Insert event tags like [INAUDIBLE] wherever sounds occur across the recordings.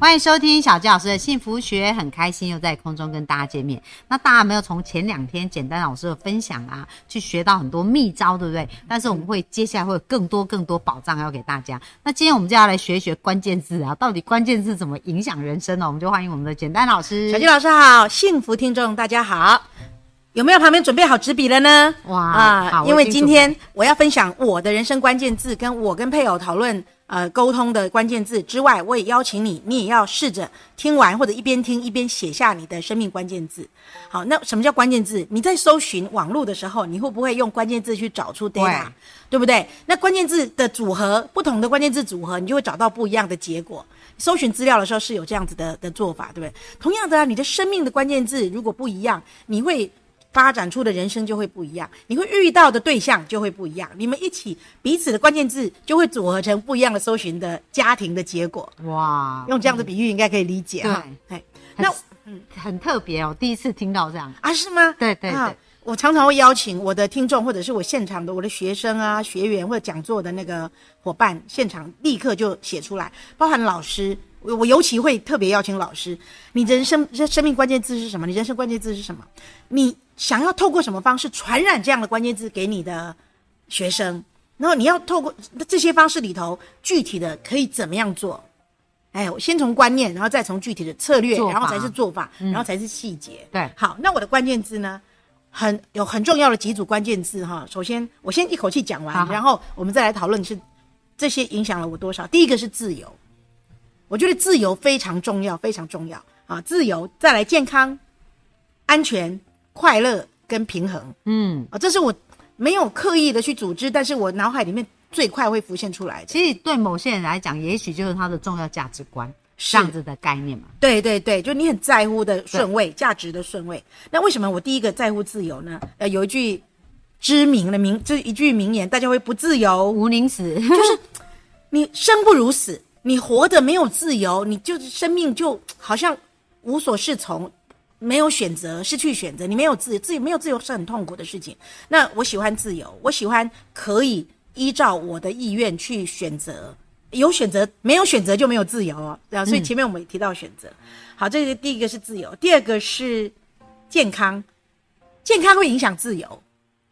欢迎收听小纪老师的幸福学，很开心又在空中跟大家见面。那大家没有从前两天简单老师的分享啊，去学到很多秘招，对不对？但是我们会接下来会有更多更多宝藏要给大家。那今天我们就要来学一学关键字啊，到底关键字怎么影响人生呢？我们就欢迎我们的简单老师。小纪老师好，幸福听众大家好，有没有旁边准备好纸笔了呢？哇啊好，因为今天我要分享我的人生关键字，跟我跟配偶讨论呃沟通的关键字之外，我也邀请你，你也要试着听完或者一边听一边写下你的生命关键字。好，那什么叫关键字？你在搜寻网络的时候，你会不会用关键字去找出 data？对对不对？那关键字的组合，不同的关键字组合，你就会找到不一样的结果。搜寻资料的时候是有这样子的的做法，对不对？同样的啊，你的生命的关键字如果不一样，你会发展出的人生就会不一样，你会遇到的对象就会不一样，你们一起彼此的关键字就会组合成不一样的搜寻的家庭的结果。哇，用这样的比喻应该可以理解哈。哎，很那很特别哦，第一次听到这样。啊是吗？对对啊对我常常会邀请我的听众，或者是我现场的我的学生啊、学员或者讲座的那个伙伴，现场立刻就写出来，包含老师。我我尤其会特别邀请老师，你人生这生命关键字是什么？你人生关键字是什么？你想要透过什么方式传染这样的关键字给你的学生？然后你要透过这些方式里头，具体的可以怎么样做？哎，我先从观念，然后再从具体的策略，然后才是做法，然后才是细节。对好，那我的关键字呢，很有很重要的几组关键字哈。首先，我先一口气讲完，好好然后我们再来讨论是这些影响了我多少。第一个是自由，我觉得自由非常重要，非常重要啊！自由，再来健康、安全、快乐跟平衡嗯，啊，这是我没有刻意的去组织，但是我脑海里面最快会浮现出来的。其实对某些人来讲，也许就是他的重要价值观是这样子的概念嘛。对对对，就你很在乎的顺位、价值的顺位。那为什么我第一个在乎自由呢？呃，有一句知名的名，这一句名言，大家会不自由，无宁死，就是你生不如死，你活得没有自由，你就是生命就好像无所适从，没有选择，失去选择，你没有自由，自由没有自由是很痛苦的事情。那我喜欢自由，我喜欢可以依照我的意愿去选择。有选择，没有选择就没有自由哦。对啊，所以前面我们也提到选择。好，这个第一个是自由，第二个是健康，健康会影响自由。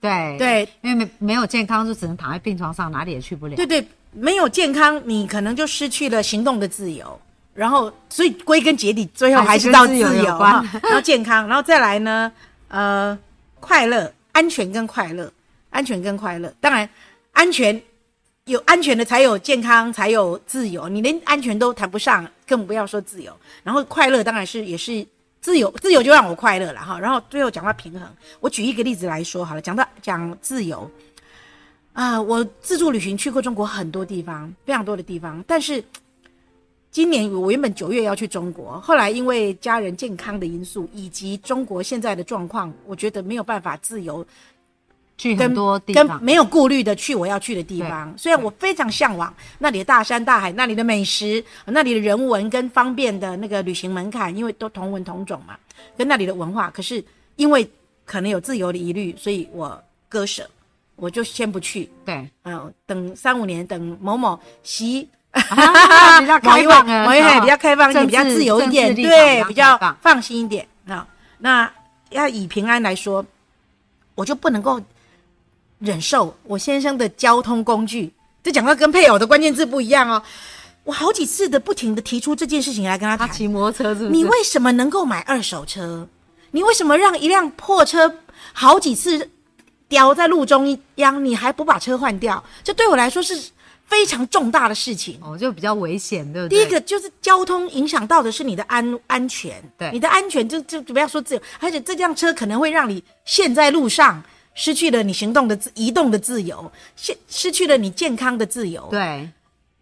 对对，因为没没有健康，就只能躺在病床上，哪里也去不了。对对，没有健康，你可能就失去了行动的自由。然后，所以归根结底，最后还是到自由由有关哈。[LAUGHS] 然后健康，然后再来呢，呃，快乐、安全跟快乐，安全跟快乐。当然，安全有安全的才有健康，才有自由。你连安全都谈不上，更不要说自由。然后快乐当然是也是自由，自由就让我快乐了哈。然后最后讲到平衡，我举一个例子来说好了，讲到讲自由。啊，我自助旅行去过中国很多地方，非常多的地方。但是今年我原本九月要去中国，后来因为家人健康的因素，以及中国现在的状况，我觉得没有办法自由去跟很多地跟方，没有顾虑的去我要去的地方。虽然我非常向往那里的大山大海，那里的美食，那里的人文跟方便的那个旅行门槛，因为都同文同种嘛，跟那里的文化。可是因为可能有自由的疑虑，所以我割舍，我就先不去。对，嗯，等三五年，等某某习啊 [LAUGHS] 比较开放了某一位哦比较开放一点，比较自由一点，对，比比较放放心一点啊。那要以平安来说，我就不能够忍受我先生的交通工具。这讲到跟配偶的关键字不一样哦。我好几次的不停的提出这件事情来跟他谈，他骑摩托车是不是？你为什么能够买二手车？你为什么让一辆破车好几次掉在路中央，你还不把车换掉？这对我来说是非常重大的事情。哦，就比较危险，对不对？第一个就是交通影响到的是你的安安全，对你的安全就就不要说自由，而且这辆车可能会让你陷在路上，失去了你行动的自移动的自由，失失去了你健康的自由。对，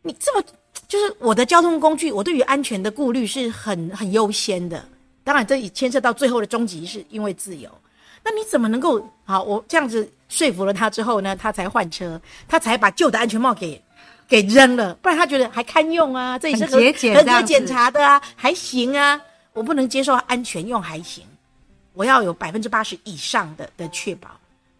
你这么就是我的交通工具，我对于安全的顾虑是很很优先的。当然，这也牵涉到最后的终极是因为自由。那你怎么能够好？我这样子说服了他之后呢，他才换车，他才把旧的安全帽给给扔了，不然他觉得还堪用啊，这也是合很节俭合这样子格检查的啊，还行啊，我不能接受安全用还行，我要有百分之八十以上的的确保，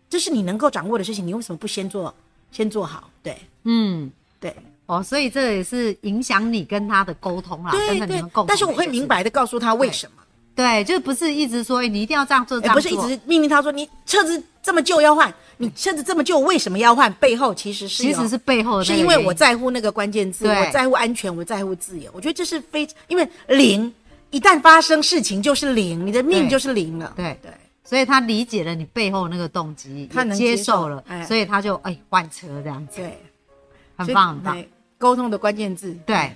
这是你能够掌握的事情，你为什么不先做先做好？对嗯。对哦，所以这也是影响你跟他的沟通啦，对对但是我会明白的告诉他为什么。对，就不是一直说、哎你一定要这样做，这哎，样做。不是一直命令他说你车子这么旧要换，你车子这么旧为什么要换？背后其实是其实是背后的是因为我在乎那个关键字，我在乎安全，我在乎自由。我觉得这是非因为零一旦发生事情就是零，你的命就是零了。对对，所以他理解了你背后那个动机，他能接接受受了，哎。所以他就哎换车这样子，对，很棒很棒。对沟通的关键字，对，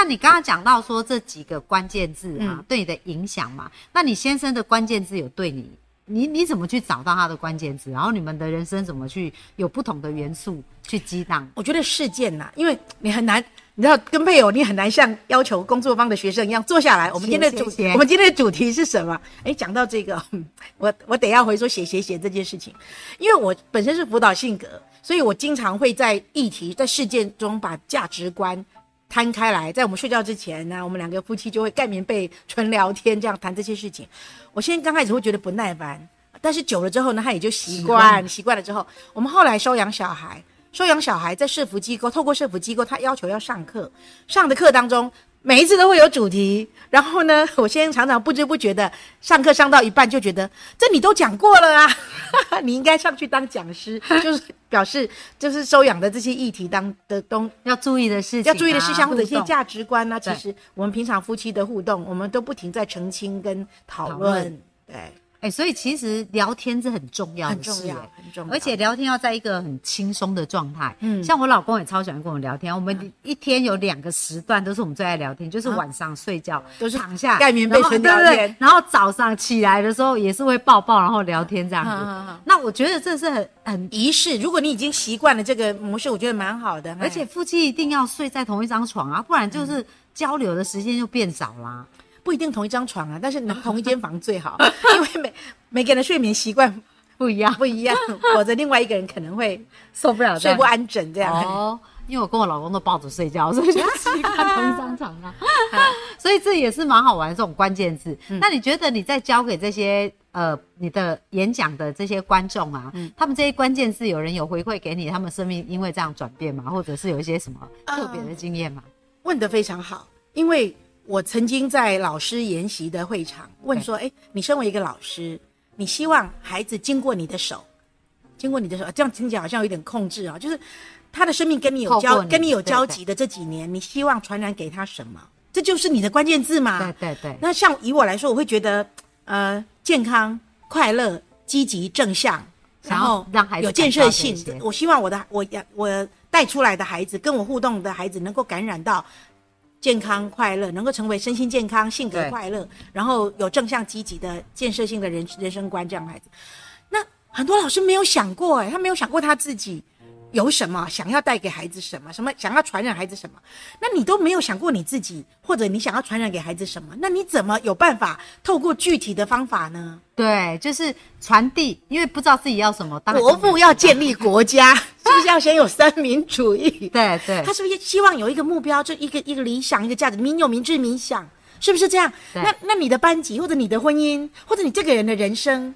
那你刚刚讲到说这几个关键字啊，嗯对你的影响嘛？那你先生的关键字有对你，你你怎么去找到他的关键字？然后你们的人生怎么去有不同的元素去激荡？我觉得事件呐、因为你很难，你知道跟配偶你很难像要求工作方的学生一样坐下来。我们今天的主写写写我们今天的主题是什么？哎，讲到这个，嗯 [LAUGHS] 我我得要回说写写写这件事情，因为我本身是辅导性格，所以我经常会在议题在事件中把价值观。摊开来，在我们睡觉之前呢，我们两个夫妻就会盖棉被、纯聊天，这样谈这些事情。我现在刚开始会觉得不耐烦，但是久了之后呢，他也就习习惯惯，习惯了之后，我们后来收养小孩，收养小孩在社福机构，透过社福机构，他要求要上课，上的课当中，每一次都会有主题。然后呢，[LAUGHS] 我先常常不知不觉的上课上到一半，就觉得这你都讲过了啊，[LAUGHS] 你应该上去当讲师，[LAUGHS] 就是表示就是收养的这些议题当的东要注意的事情、啊，要注意的事项或者一些价值观呢、其实我们平常夫妻的互动，我们都不停在澄清跟讨论。对，哎、所以其实聊天是很重要的事、很重要哎，很重要。而且聊天要在一个很轻松的状态。嗯像我老公也超喜欢跟我聊天，我们一天有两个时段都是我们最爱聊天，就是晚上睡觉、啊都是躺下盖棉被然后纯对对聊天然后早上起来的时候也是会抱抱，然后聊天这样子。那我觉得这是很很，仪式，如果你已经习惯了这个模式，我觉得蛮好的。而且夫妻一定要睡在同一张床啊，不然就是交流的时间就变少啦。不一定同一张床啊，但是能 [LAUGHS] 同一间房最好，因为每 [LAUGHS] 每个人的睡眠习惯不一样，不一样，否则另外一个人可能会受不了睡不安枕这样。哦，因为我跟我老公都抱着睡觉，所以就习惯同一张床啊。[LAUGHS] 所以这也是蛮好玩的这种关键字。那你觉得你在教给这些呃你的演讲的这些观众啊，他们这些关键字有人有回馈给你，他们生命因为这样转变吗？或者是有一些什么特别的经验吗？问得非常好，因为我曾经在老师研习的会场问说：“哎，你身为一个老师，你希望孩子经过你的手，经过你的手，这样听起来好像有点控制啊，就是他的生命跟你有交你跟你有交集的这几年，你希望传染给他什么？这就是你的关键字嘛。对对对，那像以我来说，我会觉得，呃，健康、快乐、积极、正向，然后让孩子有建设性。我希望我的我养我带出来的孩子，跟我互动的孩子，能够感染到健康快乐，能够成为身心健康、性格快乐，然后有正向积极的建设性的人人生观这样的孩子。那很多老师没有想过，哎，他没有想过他自己。有什么想要带给孩子什么？什么想要传染孩子什么？那你都没有想过你自己，或者你想要传染给孩子什么？那你怎么有办法透过具体的方法呢？对，就是传递，因为不知道自己要什么，当然国父要建立国家，是不是要先有三民主义？[LAUGHS] 对对他是不是希望有一个目标，就一个一个理想，一个价值？民有民治民享，是不是这样？那那你的班级，或者你的婚姻，或者你这个人的人生，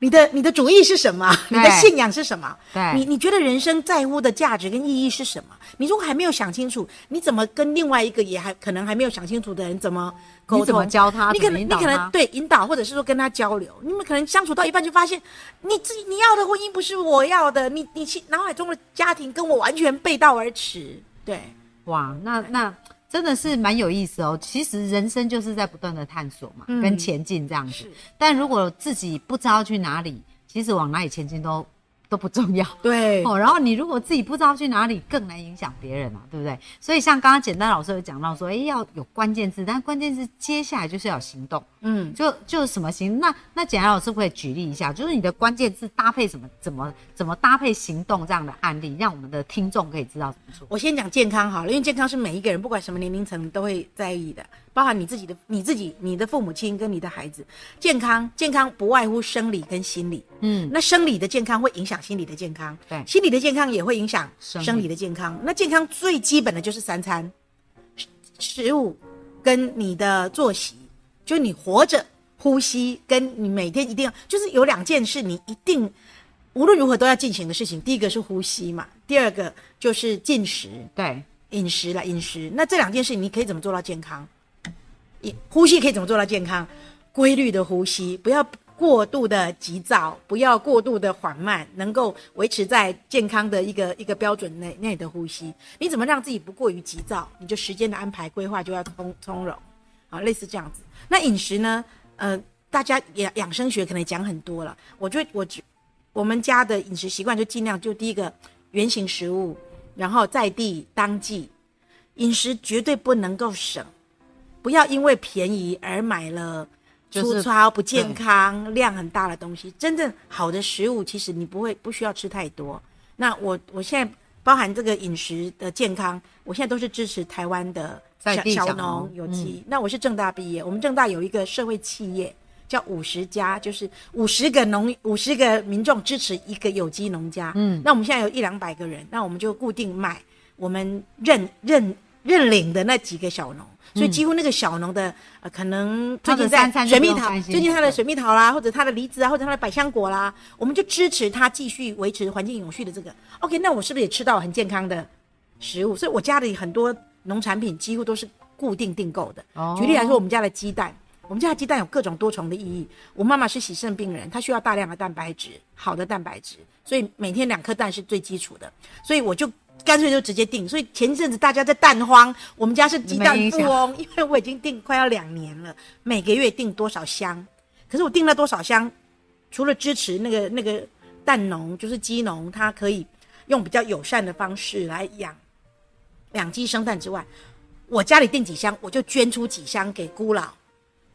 你的你的主义是什么？你的信仰是什么？对你你觉得人生在乎的价值跟意义是什么？你如果还没有想清楚，你怎么跟另外一个也还可能还没有想清楚的人怎么沟通？你怎么教他你可能你可能对引导，或者是说跟他交流，你们可能相处到一半就发现，你自己你要的婚姻不是我要的，你你心脑海中的家庭跟我完全背道而驰。对，哇，那那真的是蛮有意思哦。其实人生就是在不断的探索嘛，嗯跟前进这样子。但如果自己不知道去哪里，其实往哪里前进都都不重要。对，[LAUGHS] 哦，然后你如果自己不知道去哪里，更难影响别人嘛，对不对？所以像刚刚简单老师有讲到说，哎，要有关键字，但关键字接下来就是要有行动，嗯，就就是什么行？那那简单老师可不可以举例一下，就是你的关键字搭配什么，怎么怎么搭配行动这样的案例，让我们的听众可以知道怎么做。我先讲健康好了，因为健康是每一个人不管什么年龄层都会在意的，包含你自己的、你自己、你的父母亲跟你的孩子。健康，健康不外乎生理跟心理。嗯，那生理的健康会影响响心理的健康，对心理的健康也会影响生理的健康。那健康最基本的就是三餐，食食物跟你的作息，就你活着、呼吸，跟你每天一定要，就是有两件事你一定无论如何都要进行的事情。第一个是呼吸嘛，第二个就是进食。对，饮食了，饮食。那这两件事你可以怎么做到健康？呼吸可以怎么做到健康？规律的呼吸，不要过度的急躁，不要过度的缓慢，能够维持在健康的一个一个标准内内的呼吸。你怎么让自己不过于急躁？你就时间的安排规划就要从从容，啊，类似这样子。那饮食呢？呃，大家养养生学可能讲很多了。我觉得我觉我们家的饮食习惯就尽量就第一个原形食物，然后在地当季，饮食绝对不能够省，不要因为便宜而买了粗糙、不健康、量很大的东西。真正好的食物，其实你不会不需要吃太多。那我我现在包含这个饮食的健康，我现在都是支持台湾的小小小农农有机。那我是正大毕业，我们正大有一个社会企业。叫五十家，就是五十个农五十个民众支持一个有机农家。嗯，那我们现在有一两百个人，那我们就固定买我们认认认领的那几个小农，所以几乎那个小农的呃，可能最近在水蜜桃，最近他的水蜜桃啦，或者他的梨子啊，或者他的百香果啦，我们就支持他继续维持环境永续的这个。OK，那我是不是也吃到很健康的食物？所以我家里很多农产品几乎都是固定订购的。哦举例来说，我们家的鸡蛋，我们家的鸡蛋有各种多重的意义。我妈妈是洗肾病人，她需要大量的蛋白质，好的蛋白质，所以每天两颗蛋是最基础的。所以我就干脆就直接订。所以前一阵子大家在蛋荒，我们家是鸡蛋富翁，因为我已经订快要两年了，每个月订多少箱。可是我订了多少箱，除了支持那个那个蛋农，就是鸡农，他可以用比较友善的方式来养养鸡生蛋之外，我家里订几箱，我就捐出几箱给孤老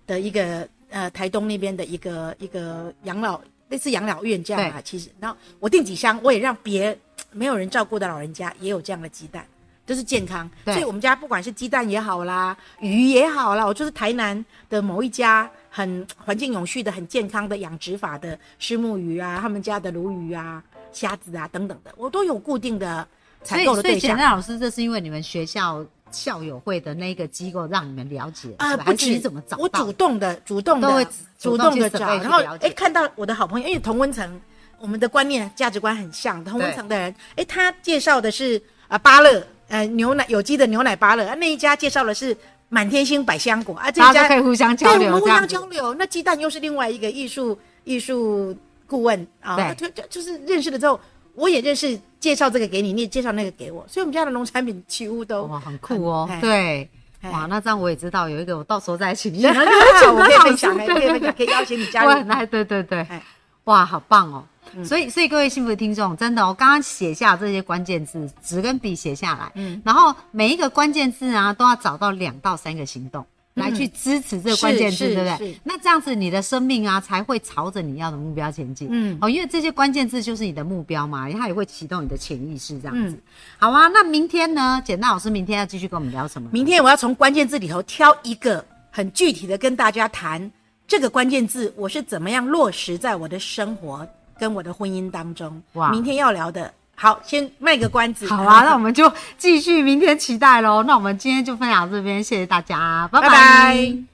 的一个呃台东那边的一个一个养老类似养老院这样啊。其实，然后我订几箱，我也让别没有人照顾的老人家也有这样的鸡蛋，都是健康。所以我们家不管是鸡蛋也好啦，鱼也好啦，我就是台南的某一家很环境永续的、很健康的养殖法的虱目鱼啊，他们家的鲈鱼啊、虾子啊等等的，我都有固定的所采以所以简购的对象。单老师，这是因为你们学校校友会的那个机构让你们了解，啊，不你怎么找我主动的、主动的、主主动的找，然后哎，看到我的好朋友，因为同温层，我们的观念、价值观很像，同温层的人，哎，他介绍的是啊芭乐，呃，牛奶有机的牛奶芭乐，啊，那一家介绍的是满天星百香果啊，这一家可以互相交对，我流，们互相交流。那鸡蛋又是另外一个艺术艺术顾问啊，对就就就是认识了之后，我也认识，介绍这个给你，你也介绍那个给我，所以我们家的农产品几乎都哇，很酷哦哎，对。哎哇，那这样我也知道有一个，我到时候再请你，[LAUGHS] 我可以分享，哎可以分享，可以邀请你加入。我很爱，对对对哎，哇，好棒哦！所以，所以各位幸福的听众，真的，我刚刚写下这些关键字，纸跟笔写下来，嗯，然后每一个关键字啊，都要找到两到三个行动。来去支持这个关键字，是对不对？那这样子，你的生命啊才会朝着你要的目标前进。嗯哦，因为这些关键字就是你的目标嘛，它也会启动你的潜意识，这样子。嗯好啊，那明天呢？简单老师明天要继续跟我们聊什么？明天我要从关键字里头挑一个很具体的跟大家谈这个关键字，我是怎么样落实在我的生活跟我的婚姻当中。哇明天要聊的，好，先卖个关子。好啊，那我们就继续明天期待喽。那我们今天就分享到这边，谢谢大家，拜拜拜